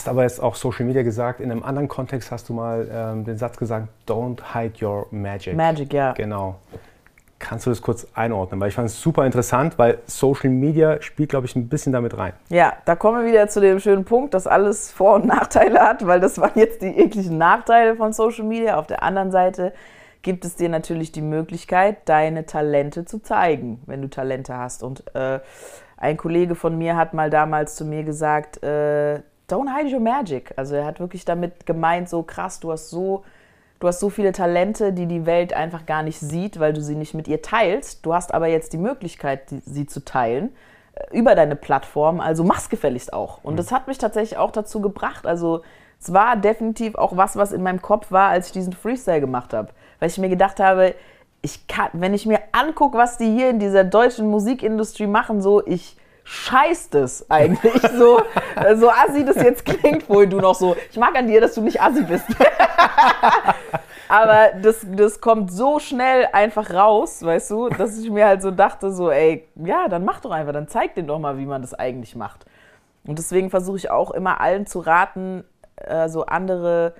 Du hast aber jetzt auch Social Media gesagt. In einem anderen Kontext hast du mal ähm, den Satz gesagt, don't hide your magic. Magic, ja. Genau. Kannst du das kurz einordnen? Weil ich fand es super interessant, weil Social Media spielt, glaube ich, ein bisschen damit rein. Ja, da kommen wir wieder zu dem schönen Punkt, dass alles Vor- und Nachteile hat, weil das waren jetzt die ekligen Nachteile von Social Media. Auf der anderen Seite gibt es dir natürlich die Möglichkeit, deine Talente zu zeigen, wenn du Talente hast. Und äh, ein Kollege von mir hat mal damals zu mir gesagt, äh, don't hide your magic. Also er hat wirklich damit gemeint, so krass, du hast so Du hast so viele Talente, die die Welt einfach gar nicht sieht, weil du sie nicht mit ihr teilst. Du hast aber jetzt die Möglichkeit, sie zu teilen äh, über deine Plattform. Also mach's gefälligst auch. Und das hat mich tatsächlich auch dazu gebracht. Also es war definitiv auch was, was in meinem Kopf war, als ich diesen Freestyle gemacht habe. Weil ich mir gedacht habe, ich kann, wenn ich mir angucke, was die hier in dieser deutschen Musikindustrie machen, so ich scheißt es eigentlich so, so assi das jetzt klingt, wohl du noch so, ich mag an dir, dass du nicht assi bist. Aber das, das kommt so schnell einfach raus, weißt du, dass ich mir halt so dachte, so, ey, ja, dann mach doch einfach, dann zeig dir doch mal, wie man das eigentlich macht. Und deswegen versuche ich auch immer allen zu raten, äh, so andere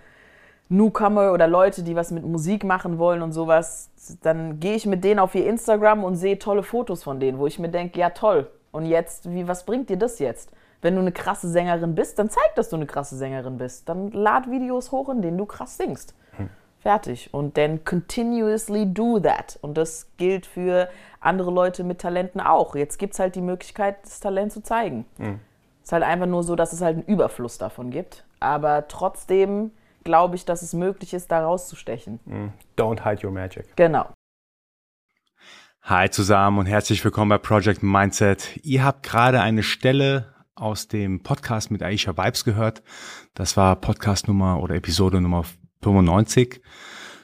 Newcomer oder Leute, die was mit Musik machen wollen und sowas, dann gehe ich mit denen auf ihr Instagram und sehe tolle Fotos von denen, wo ich mir denke, ja toll, und jetzt, wie, was bringt dir das jetzt? Wenn du eine krasse Sängerin bist, dann zeig, dass du eine krasse Sängerin bist. Dann lad Videos hoch, in denen du krass singst. Hm. Fertig. Und dann continuously do that. Und das gilt für andere Leute mit Talenten auch. Jetzt gibt es halt die Möglichkeit, das Talent zu zeigen. Hm. Es ist halt einfach nur so, dass es halt einen Überfluss davon gibt. Aber trotzdem glaube ich, dass es möglich ist, da rauszustechen. Hm. Don't hide your magic. Genau. Hi zusammen und herzlich willkommen bei Project Mindset. Ihr habt gerade eine Stelle aus dem Podcast mit Aisha Vibes gehört. Das war Podcast Nummer oder Episode Nummer 95.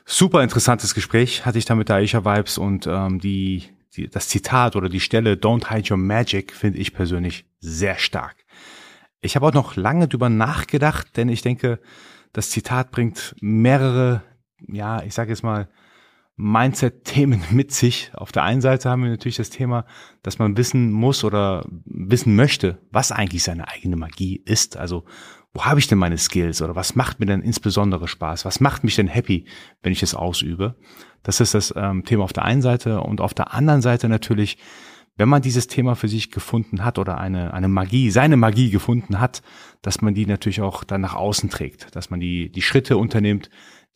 Super interessantes Gespräch hatte ich da mit Aisha Vibes und ähm, die, die, das Zitat oder die Stelle Don't hide your magic finde ich persönlich sehr stark. Ich habe auch noch lange drüber nachgedacht, denn ich denke, das Zitat bringt mehrere, ja, ich sage jetzt mal, Mindset-Themen mit sich. Auf der einen Seite haben wir natürlich das Thema, dass man wissen muss oder wissen möchte, was eigentlich seine eigene Magie ist. Also wo habe ich denn meine Skills oder was macht mir denn insbesondere Spaß? Was macht mich denn happy, wenn ich es ausübe? Das ist das ähm, Thema auf der einen Seite und auf der anderen Seite natürlich, wenn man dieses Thema für sich gefunden hat oder eine, eine Magie, seine Magie gefunden hat, dass man die natürlich auch dann nach außen trägt, dass man die, die Schritte unternimmt,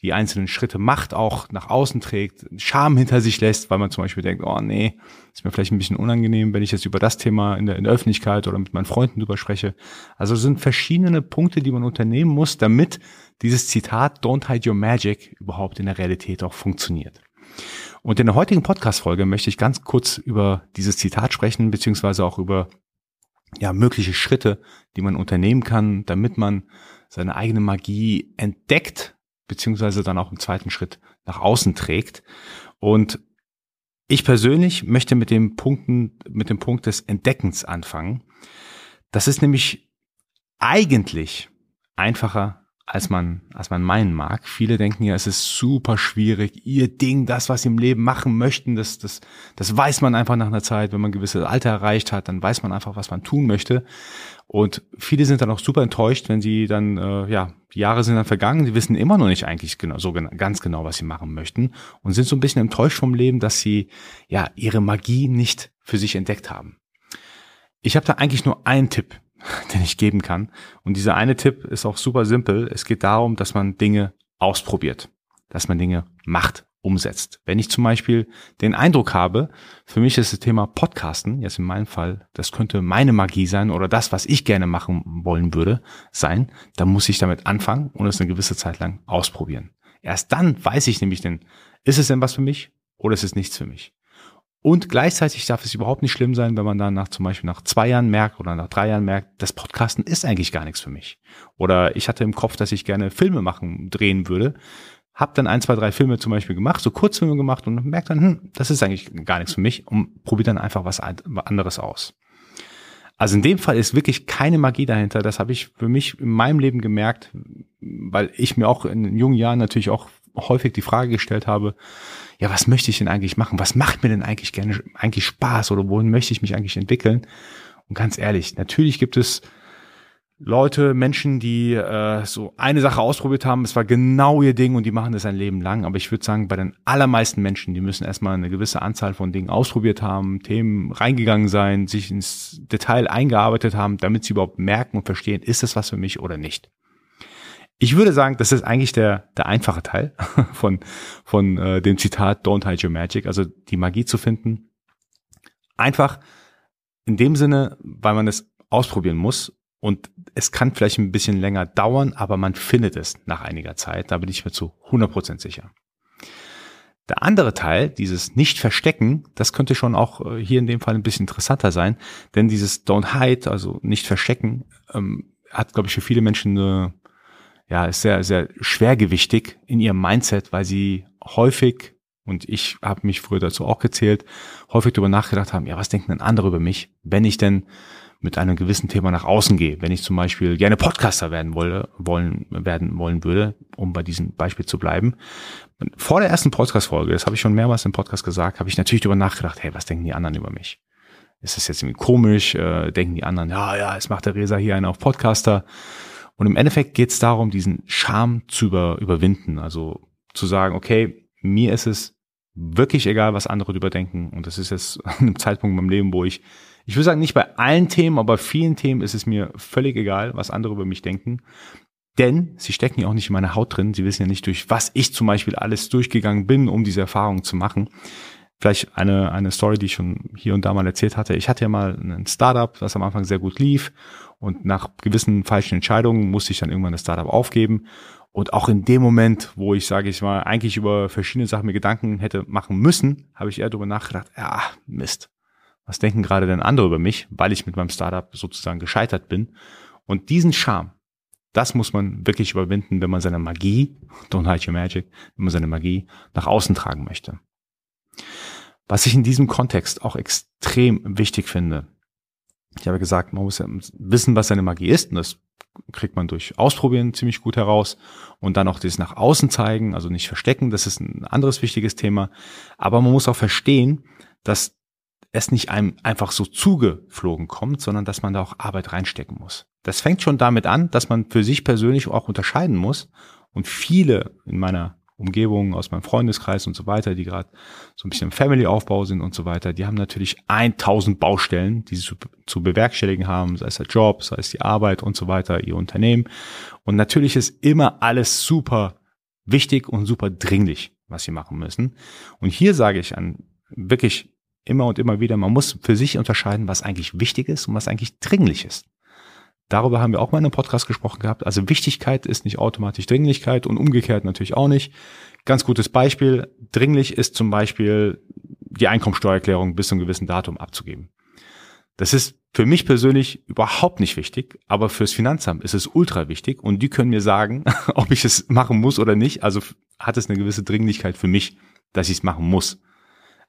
die einzelnen Schritte macht, auch nach außen trägt, Scham hinter sich lässt, weil man zum Beispiel denkt, oh nee, ist mir vielleicht ein bisschen unangenehm, wenn ich jetzt über das Thema in der, in der Öffentlichkeit oder mit meinen Freunden drüber spreche. Also es sind verschiedene Punkte, die man unternehmen muss, damit dieses Zitat Don't hide your magic überhaupt in der Realität auch funktioniert. Und in der heutigen Podcast-Folge möchte ich ganz kurz über dieses Zitat sprechen, beziehungsweise auch über ja, mögliche Schritte, die man unternehmen kann, damit man seine eigene Magie entdeckt beziehungsweise dann auch im zweiten Schritt nach außen trägt. Und ich persönlich möchte mit dem Punkten, mit dem Punkt des Entdeckens anfangen. Das ist nämlich eigentlich einfacher als man, als man meinen mag. Viele denken ja, es ist super schwierig, ihr Ding, das, was sie im Leben machen möchten, das, das, das weiß man einfach nach einer Zeit. Wenn man ein gewisses Alter erreicht hat, dann weiß man einfach, was man tun möchte. Und viele sind dann auch super enttäuscht, wenn sie dann, äh, ja, die Jahre sind dann vergangen, sie wissen immer noch nicht eigentlich genau, so ganz genau, was sie machen möchten und sind so ein bisschen enttäuscht vom Leben, dass sie, ja, ihre Magie nicht für sich entdeckt haben. Ich habe da eigentlich nur einen Tipp den ich geben kann. Und dieser eine Tipp ist auch super simpel. Es geht darum, dass man Dinge ausprobiert, dass man Dinge macht, umsetzt. Wenn ich zum Beispiel den Eindruck habe, für mich ist das Thema Podcasten, jetzt in meinem Fall, das könnte meine Magie sein oder das, was ich gerne machen wollen würde, sein, dann muss ich damit anfangen und es eine gewisse Zeit lang ausprobieren. Erst dann weiß ich nämlich denn, ist es denn was für mich oder ist es nichts für mich? Und gleichzeitig darf es überhaupt nicht schlimm sein, wenn man dann nach zum Beispiel nach zwei Jahren merkt oder nach drei Jahren merkt, das Podcasten ist eigentlich gar nichts für mich. Oder ich hatte im Kopf, dass ich gerne Filme machen, drehen würde. Hab dann ein, zwei, drei Filme zum Beispiel gemacht, so Kurzfilme gemacht und merkt dann, hm, das ist eigentlich gar nichts für mich und probiert dann einfach was anderes aus. Also in dem Fall ist wirklich keine Magie dahinter. Das habe ich für mich in meinem Leben gemerkt, weil ich mir auch in jungen Jahren natürlich auch häufig die Frage gestellt habe, ja, was möchte ich denn eigentlich machen? Was macht mir denn eigentlich gerne, eigentlich Spaß oder wohin möchte ich mich eigentlich entwickeln? Und ganz ehrlich, natürlich gibt es Leute, Menschen, die äh, so eine Sache ausprobiert haben, es war genau ihr Ding und die machen das ein Leben lang. Aber ich würde sagen, bei den allermeisten Menschen, die müssen erstmal eine gewisse Anzahl von Dingen ausprobiert haben, Themen reingegangen sein, sich ins Detail eingearbeitet haben, damit sie überhaupt merken und verstehen, ist das was für mich oder nicht. Ich würde sagen, das ist eigentlich der, der einfache Teil von, von äh, dem Zitat Don't hide your magic, also die Magie zu finden. Einfach in dem Sinne, weil man es ausprobieren muss und es kann vielleicht ein bisschen länger dauern, aber man findet es nach einiger Zeit. Da bin ich mir zu 100% sicher. Der andere Teil, dieses Nicht-Verstecken, das könnte schon auch äh, hier in dem Fall ein bisschen interessanter sein, denn dieses Don't Hide, also Nicht-Verstecken, ähm, hat, glaube ich, für viele Menschen eine, ja, ist sehr, sehr schwergewichtig in ihrem Mindset, weil sie häufig, und ich habe mich früher dazu auch gezählt, häufig darüber nachgedacht haben, ja, was denken denn andere über mich, wenn ich denn mit einem gewissen Thema nach außen gehe. Wenn ich zum Beispiel gerne Podcaster werden wolle, wollen, werden wollen würde, um bei diesem Beispiel zu bleiben. Vor der ersten Podcast-Folge, das habe ich schon mehrmals im Podcast gesagt, habe ich natürlich darüber nachgedacht, hey, was denken die anderen über mich? Ist das jetzt irgendwie komisch? Äh, denken die anderen, ja, ja, es macht der Resa hier einen auf Podcaster. Und im Endeffekt geht es darum, diesen Charme zu über, überwinden. Also zu sagen, okay, mir ist es wirklich egal, was andere darüber denken. Und das ist jetzt an einem Zeitpunkt in meinem Leben, wo ich ich würde sagen, nicht bei allen Themen, aber bei vielen Themen ist es mir völlig egal, was andere über mich denken. Denn sie stecken ja auch nicht in meiner Haut drin. Sie wissen ja nicht, durch was ich zum Beispiel alles durchgegangen bin, um diese Erfahrung zu machen. Vielleicht eine, eine Story, die ich schon hier und da mal erzählt hatte. Ich hatte ja mal ein Startup, das am Anfang sehr gut lief. Und nach gewissen falschen Entscheidungen musste ich dann irgendwann das Startup aufgeben. Und auch in dem Moment, wo ich, sage ich mal, eigentlich über verschiedene Sachen mir Gedanken hätte machen müssen, habe ich eher darüber nachgedacht, ja, Mist was denken gerade denn andere über mich, weil ich mit meinem Startup sozusagen gescheitert bin. Und diesen Charme, das muss man wirklich überwinden, wenn man seine Magie, don't hide your magic, wenn man seine Magie nach außen tragen möchte. Was ich in diesem Kontext auch extrem wichtig finde, ich habe gesagt, man muss ja wissen, was seine Magie ist, und das kriegt man durch Ausprobieren ziemlich gut heraus und dann auch das nach außen zeigen, also nicht verstecken, das ist ein anderes wichtiges Thema, aber man muss auch verstehen, dass es nicht einem einfach so zugeflogen kommt, sondern dass man da auch Arbeit reinstecken muss. Das fängt schon damit an, dass man für sich persönlich auch unterscheiden muss. Und viele in meiner Umgebung, aus meinem Freundeskreis und so weiter, die gerade so ein bisschen im Family-Aufbau sind und so weiter, die haben natürlich 1000 Baustellen, die sie zu, zu bewerkstelligen haben, sei es der Job, sei es die Arbeit und so weiter, ihr Unternehmen. Und natürlich ist immer alles super wichtig und super dringlich, was sie machen müssen. Und hier sage ich an wirklich immer und immer wieder, man muss für sich unterscheiden, was eigentlich wichtig ist und was eigentlich dringlich ist. Darüber haben wir auch mal in einem Podcast gesprochen gehabt. Also Wichtigkeit ist nicht automatisch Dringlichkeit und umgekehrt natürlich auch nicht. Ganz gutes Beispiel. Dringlich ist zum Beispiel die Einkommensteuererklärung bis zu einem gewissen Datum abzugeben. Das ist für mich persönlich überhaupt nicht wichtig, aber fürs Finanzamt ist es ultra wichtig und die können mir sagen, ob ich es machen muss oder nicht. Also hat es eine gewisse Dringlichkeit für mich, dass ich es machen muss.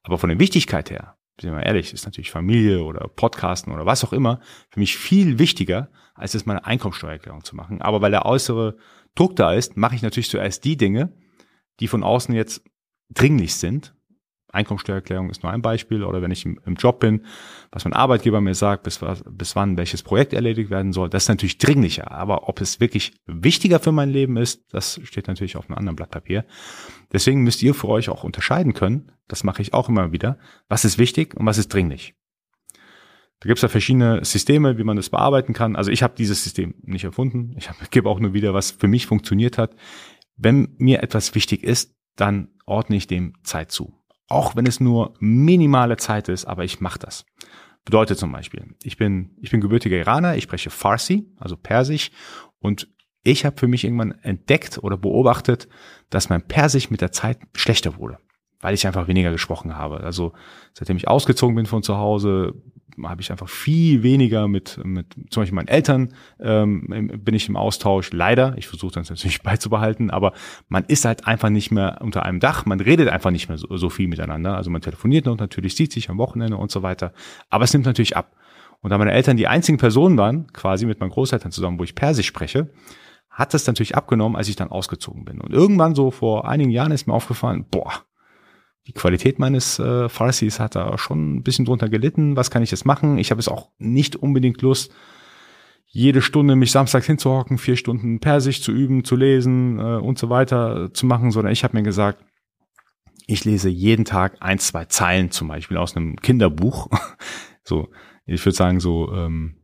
Aber von der Wichtigkeit her, sind wir mal ehrlich, ist natürlich Familie oder Podcasten oder was auch immer für mich viel wichtiger, als es meine Einkommensteuererklärung zu machen. Aber weil der äußere Druck da ist, mache ich natürlich zuerst die Dinge, die von außen jetzt dringlich sind Einkommensteuererklärung ist nur ein Beispiel oder wenn ich im, im, Job bin, was mein Arbeitgeber mir sagt, bis, bis wann welches Projekt erledigt werden soll, das ist natürlich dringlicher. Aber ob es wirklich wichtiger für mein Leben ist, das steht natürlich auf einem anderen Blatt Papier. Deswegen müsst ihr für euch auch unterscheiden können, das mache ich auch immer wieder, was ist wichtig und was ist dringlich. Da gibt es ja verschiedene Systeme, wie man das bearbeiten kann. Also ich habe dieses System nicht erfunden. Ich gebe auch nur wieder, was für mich funktioniert hat. Wenn mir etwas wichtig ist, dann ordne ich dem Zeit zu auch wenn es nur minimale Zeit ist, aber ich mache das. Bedeutet zum Beispiel, ich bin, ich bin gebürtiger Iraner, ich spreche Farsi, also Persisch, und ich habe für mich irgendwann entdeckt oder beobachtet, dass mein Persisch mit der Zeit schlechter wurde, weil ich einfach weniger gesprochen habe. Also seitdem ich ausgezogen bin von zu Hause, habe ich einfach viel weniger mit, mit zum Beispiel meinen Eltern ähm, bin ich im Austausch. Leider, ich versuche das natürlich beizubehalten, aber man ist halt einfach nicht mehr unter einem Dach, man redet einfach nicht mehr so, so viel miteinander. Also man telefoniert noch natürlich, sieht sich am Wochenende und so weiter. Aber es nimmt natürlich ab. Und da meine Eltern die einzigen Personen waren, quasi mit meinen Großeltern zusammen, wo ich Persisch spreche, hat das natürlich abgenommen, als ich dann ausgezogen bin. Und irgendwann so vor einigen Jahren ist mir aufgefallen, boah, die Qualität meines äh, Farsis hat da schon ein bisschen drunter gelitten. Was kann ich jetzt machen? Ich habe es auch nicht unbedingt Lust, jede Stunde mich samstags hinzuhocken, vier Stunden Persisch zu üben, zu lesen äh, und so weiter zu machen, sondern ich habe mir gesagt, ich lese jeden Tag ein, zwei Zeilen zum Beispiel aus einem Kinderbuch. so, ich würde sagen, so ähm,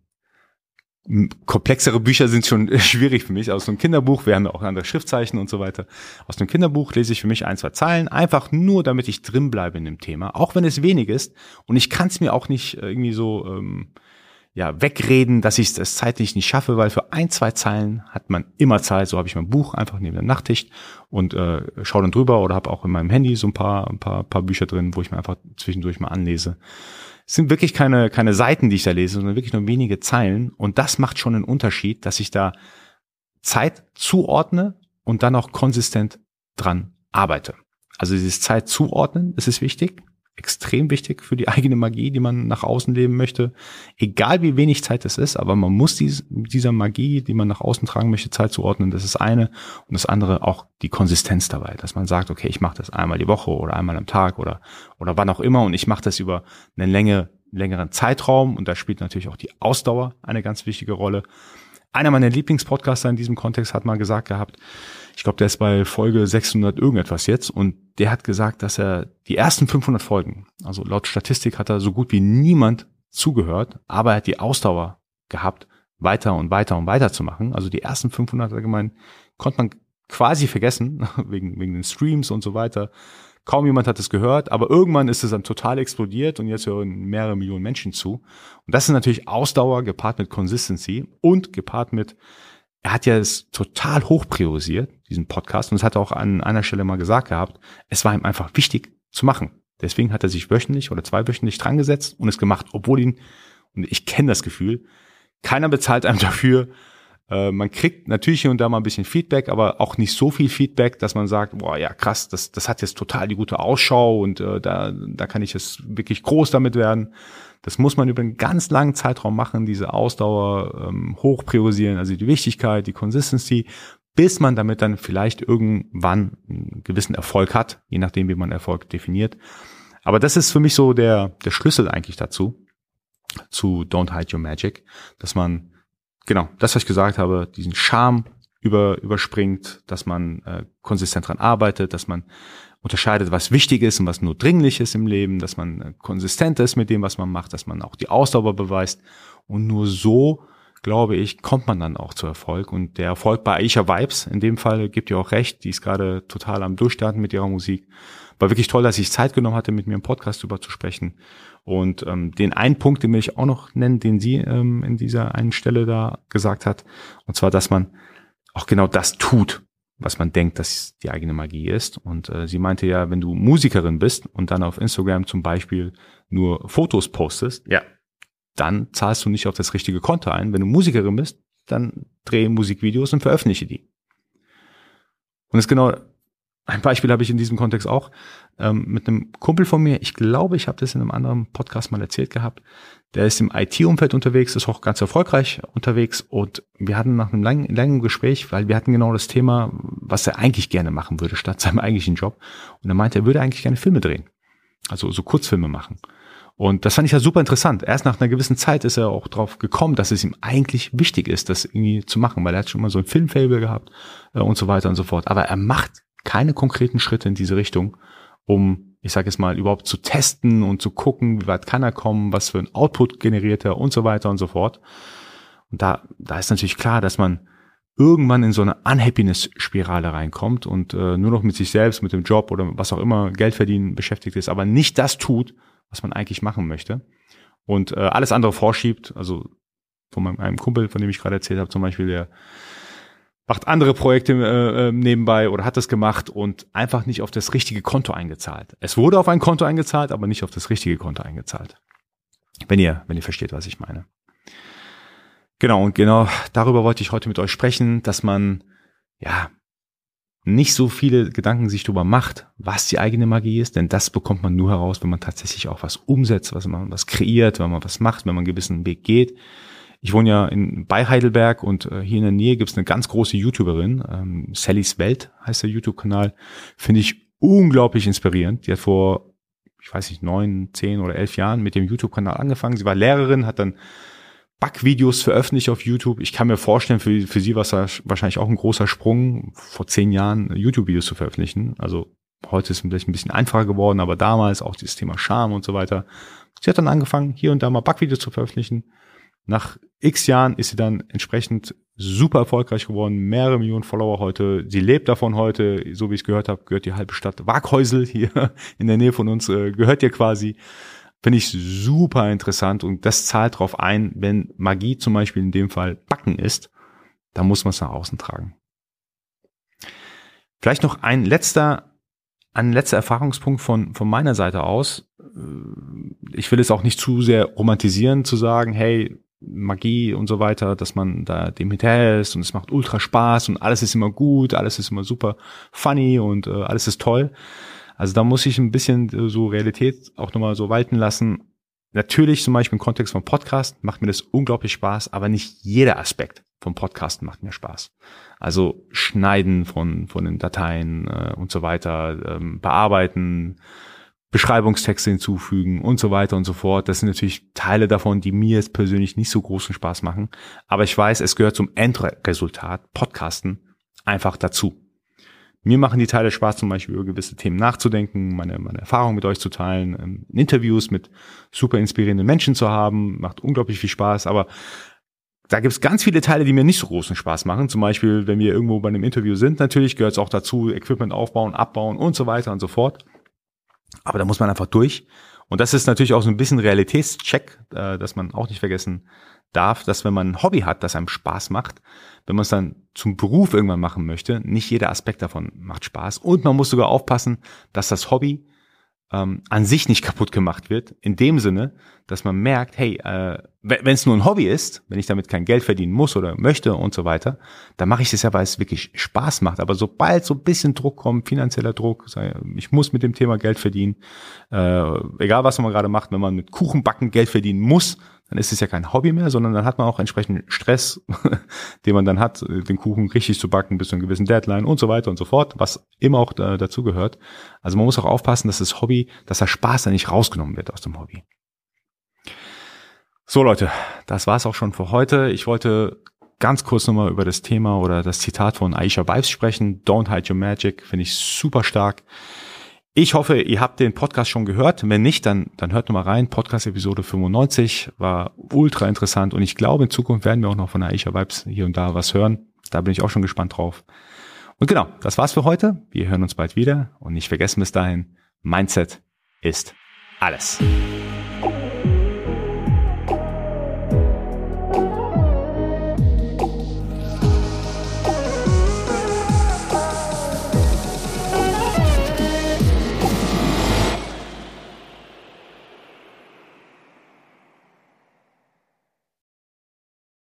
komplexere Bücher sind schon schwierig für mich. Aus einem Kinderbuch, wir haben ja auch andere Schriftzeichen und so weiter. Aus einem Kinderbuch lese ich für mich ein, zwei Zeilen, einfach nur, damit ich drin bleibe in dem Thema, auch wenn es wenig ist. Und ich kann es mir auch nicht irgendwie so ähm, ja, wegreden, dass ich es zeitlich nicht schaffe, weil für ein, zwei Zeilen hat man immer Zeit. So habe ich mein Buch einfach neben der Nachttisch und äh, schaue dann drüber oder habe auch in meinem Handy so ein paar, ein paar, paar Bücher drin, wo ich mir einfach zwischendurch mal anlese. Sind wirklich keine, keine Seiten, die ich da lese, sondern wirklich nur wenige Zeilen. Und das macht schon einen Unterschied, dass ich da Zeit zuordne und dann auch konsistent dran arbeite. Also dieses Zeit zuordnen, das ist wichtig extrem wichtig für die eigene Magie, die man nach außen leben möchte. Egal wie wenig Zeit es ist, aber man muss dies, dieser Magie, die man nach außen tragen möchte, Zeit zuordnen. Das ist eine. Und das andere auch die Konsistenz dabei, dass man sagt, okay, ich mache das einmal die Woche oder einmal am Tag oder, oder wann auch immer und ich mache das über eine Länge, längeren Zeitraum. Und da spielt natürlich auch die Ausdauer eine ganz wichtige Rolle. Einer meiner Lieblingspodcaster in diesem Kontext hat mal gesagt gehabt, ich glaube, der ist bei Folge 600 irgendetwas jetzt und der hat gesagt, dass er die ersten 500 Folgen, also laut Statistik hat er so gut wie niemand zugehört, aber er hat die Ausdauer gehabt, weiter und weiter und weiter zu machen. Also die ersten 500 allgemein konnte man quasi vergessen, wegen, wegen den Streams und so weiter. Kaum jemand hat es gehört, aber irgendwann ist es dann total explodiert und jetzt hören mehrere Millionen Menschen zu. Und das ist natürlich Ausdauer gepaart mit Consistency und gepaart mit er hat ja es total hoch priorisiert, diesen Podcast, und das hat er auch an einer Stelle mal gesagt gehabt, es war ihm einfach wichtig zu machen. Deswegen hat er sich wöchentlich oder zweiwöchentlich dran gesetzt und es gemacht, obwohl ihn, und ich kenne das Gefühl, keiner bezahlt einem dafür. Äh, man kriegt natürlich hier und da mal ein bisschen Feedback, aber auch nicht so viel Feedback, dass man sagt, boah, ja krass, das, das hat jetzt total die gute Ausschau und äh, da, da kann ich jetzt wirklich groß damit werden. Das muss man über einen ganz langen Zeitraum machen, diese Ausdauer ähm, hoch priorisieren, also die Wichtigkeit, die Consistency, bis man damit dann vielleicht irgendwann einen gewissen Erfolg hat, je nachdem, wie man Erfolg definiert. Aber das ist für mich so der, der Schlüssel eigentlich dazu, zu Don't Hide Your Magic, dass man, genau, das, was ich gesagt habe, diesen Charme über, überspringt, dass man äh, konsistent dran arbeitet, dass man unterscheidet, was wichtig ist und was nur dringlich ist im Leben, dass man äh, konsistent ist mit dem, was man macht, dass man auch die Ausdauer beweist. Und nur so, glaube ich, kommt man dann auch zu Erfolg. Und der Erfolg bei Aisha Vibes, in dem Fall, gibt ihr auch recht, die ist gerade total am Durchstarten mit ihrer Musik. War wirklich toll, dass ich Zeit genommen hatte, mit mir im Podcast über zu sprechen. Und ähm, den einen Punkt, den will ich auch noch nennen, den sie ähm, in dieser einen Stelle da gesagt hat. Und zwar, dass man auch genau das tut, was man denkt, dass die eigene Magie ist. Und äh, sie meinte ja, wenn du Musikerin bist und dann auf Instagram zum Beispiel nur Fotos postest, ja, dann zahlst du nicht auf das richtige Konto ein. Wenn du Musikerin bist, dann dreh Musikvideos und veröffentliche die. Und das ist genau ein Beispiel habe ich in diesem Kontext auch ähm, mit einem Kumpel von mir. Ich glaube, ich habe das in einem anderen Podcast mal erzählt gehabt. Der ist im IT-Umfeld unterwegs, ist auch ganz erfolgreich unterwegs und wir hatten nach einem langen, langen Gespräch, weil wir hatten genau das Thema, was er eigentlich gerne machen würde statt seinem eigentlichen Job. Und er meinte, er würde eigentlich gerne Filme drehen, also so Kurzfilme machen. Und das fand ich ja super interessant. Erst nach einer gewissen Zeit ist er auch drauf gekommen, dass es ihm eigentlich wichtig ist, das irgendwie zu machen, weil er hat schon mal so ein Filmfable gehabt äh, und so weiter und so fort. Aber er macht keine konkreten Schritte in diese Richtung, um, ich sage jetzt mal, überhaupt zu testen und zu gucken, wie weit kann er kommen, was für ein Output generiert er und so weiter und so fort. Und da, da ist natürlich klar, dass man irgendwann in so eine Unhappiness-Spirale reinkommt und äh, nur noch mit sich selbst, mit dem Job oder was auch immer Geld verdienen beschäftigt ist, aber nicht das tut, was man eigentlich machen möchte und äh, alles andere vorschiebt. Also von meinem einem Kumpel, von dem ich gerade erzählt habe, zum Beispiel, der macht andere Projekte äh, äh, nebenbei oder hat das gemacht und einfach nicht auf das richtige Konto eingezahlt. Es wurde auf ein Konto eingezahlt, aber nicht auf das richtige Konto eingezahlt. Wenn ihr, wenn ihr versteht, was ich meine. Genau, und genau darüber wollte ich heute mit euch sprechen, dass man, ja, nicht so viele Gedanken sich darüber macht, was die eigene Magie ist, denn das bekommt man nur heraus, wenn man tatsächlich auch was umsetzt, was man was kreiert, wenn man was macht, wenn man einen gewissen Weg geht. Ich wohne ja in, bei Heidelberg und äh, hier in der Nähe gibt's eine ganz große YouTuberin, ähm, Sallys Welt heißt der YouTube-Kanal. Finde ich unglaublich inspirierend. Die hat vor, ich weiß nicht, neun, zehn oder elf Jahren mit dem YouTube-Kanal angefangen. Sie war Lehrerin, hat dann Backvideos veröffentliche auf YouTube. Ich kann mir vorstellen, für, für Sie war es wahrscheinlich auch ein großer Sprung, vor zehn Jahren YouTube-Videos zu veröffentlichen. Also heute ist es vielleicht ein bisschen einfacher geworden, aber damals auch dieses Thema Charme und so weiter. Sie hat dann angefangen, hier und da mal Backvideos zu veröffentlichen. Nach x Jahren ist sie dann entsprechend super erfolgreich geworden, mehrere Millionen Follower heute. Sie lebt davon heute, so wie ich gehört habe, gehört die halbe Stadt Waghäusel hier in der Nähe von uns, äh, gehört ihr quasi. Finde ich super interessant und das zahlt darauf ein, wenn Magie zum Beispiel in dem Fall Backen ist, dann muss man es nach außen tragen. Vielleicht noch ein letzter, ein letzter Erfahrungspunkt von, von meiner Seite aus. Ich will es auch nicht zu sehr romantisieren, zu sagen, hey, Magie und so weiter, dass man da dem hinterher ist und es macht ultra Spaß und alles ist immer gut, alles ist immer super funny und äh, alles ist toll. Also da muss ich ein bisschen äh, so Realität auch nochmal so walten lassen. Natürlich zum Beispiel im Kontext von Podcast macht mir das unglaublich Spaß, aber nicht jeder Aspekt vom Podcasten macht mir Spaß. Also Schneiden von, von den Dateien äh, und so weiter, ähm, bearbeiten, Beschreibungstexte hinzufügen und so weiter und so fort. Das sind natürlich Teile davon, die mir jetzt persönlich nicht so großen Spaß machen. Aber ich weiß, es gehört zum Endresultat, Podcasten, einfach dazu. Mir machen die Teile Spaß, zum Beispiel über gewisse Themen nachzudenken, meine, meine Erfahrungen mit euch zu teilen, ähm, Interviews mit super inspirierenden Menschen zu haben, macht unglaublich viel Spaß, aber da gibt es ganz viele Teile, die mir nicht so großen Spaß machen. Zum Beispiel, wenn wir irgendwo bei einem Interview sind, natürlich gehört es auch dazu, Equipment aufbauen, abbauen und so weiter und so fort. Aber da muss man einfach durch. Und das ist natürlich auch so ein bisschen Realitätscheck, äh, dass man auch nicht vergessen darf, dass wenn man ein Hobby hat, das einem Spaß macht, wenn man es dann zum Beruf irgendwann machen möchte, nicht jeder Aspekt davon macht Spaß. Und man muss sogar aufpassen, dass das Hobby ähm, an sich nicht kaputt gemacht wird. In dem Sinne, dass man merkt, hey, äh, wenn es nur ein Hobby ist, wenn ich damit kein Geld verdienen muss oder möchte und so weiter, dann mache ich das ja, weil es wirklich Spaß macht. Aber sobald so ein bisschen Druck kommt, finanzieller Druck, ich muss mit dem Thema Geld verdienen, äh, egal was man gerade macht, wenn man mit Kuchenbacken Geld verdienen muss, dann ist es ja kein Hobby mehr, sondern dann hat man auch entsprechend Stress, den man dann hat, den Kuchen richtig zu backen bis zu einem gewissen Deadline und so weiter und so fort, was immer auch da, dazu gehört. Also man muss auch aufpassen, dass das Hobby, dass der Spaß da nicht rausgenommen wird aus dem Hobby. So Leute, das war's auch schon für heute. Ich wollte ganz kurz nochmal über das Thema oder das Zitat von Aisha Vibes sprechen. Don't hide your magic, finde ich super stark. Ich hoffe, ihr habt den Podcast schon gehört. Wenn nicht, dann, dann hört mal rein. Podcast Episode 95 war ultra interessant und ich glaube, in Zukunft werden wir auch noch von Aisha Vibes hier und da was hören. Da bin ich auch schon gespannt drauf. Und genau, das war's für heute. Wir hören uns bald wieder und nicht vergessen bis dahin, Mindset ist alles.